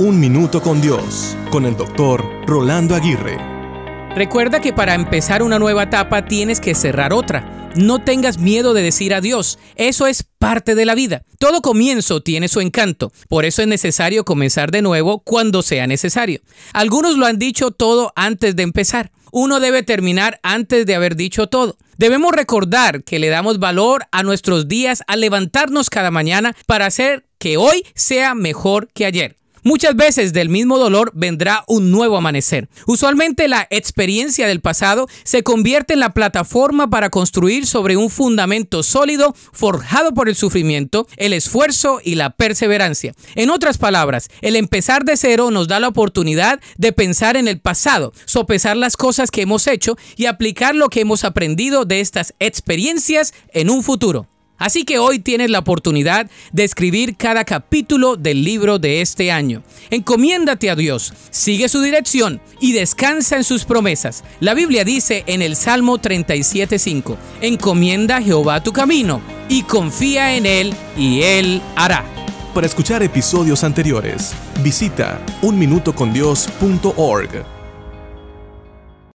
Un Minuto con Dios, con el doctor Rolando Aguirre. Recuerda que para empezar una nueva etapa tienes que cerrar otra. No tengas miedo de decir adiós, eso es parte de la vida. Todo comienzo tiene su encanto, por eso es necesario comenzar de nuevo cuando sea necesario. Algunos lo han dicho todo antes de empezar. Uno debe terminar antes de haber dicho todo. Debemos recordar que le damos valor a nuestros días al levantarnos cada mañana para hacer que hoy sea mejor que ayer. Muchas veces del mismo dolor vendrá un nuevo amanecer. Usualmente la experiencia del pasado se convierte en la plataforma para construir sobre un fundamento sólido forjado por el sufrimiento, el esfuerzo y la perseverancia. En otras palabras, el empezar de cero nos da la oportunidad de pensar en el pasado, sopesar las cosas que hemos hecho y aplicar lo que hemos aprendido de estas experiencias en un futuro. Así que hoy tienes la oportunidad de escribir cada capítulo del libro de este año. Encomiéndate a Dios, sigue su dirección y descansa en sus promesas. La Biblia dice en el Salmo 37.5, encomienda a Jehová tu camino y confía en Él y Él hará. Para escuchar episodios anteriores, visita unminutocondios.org.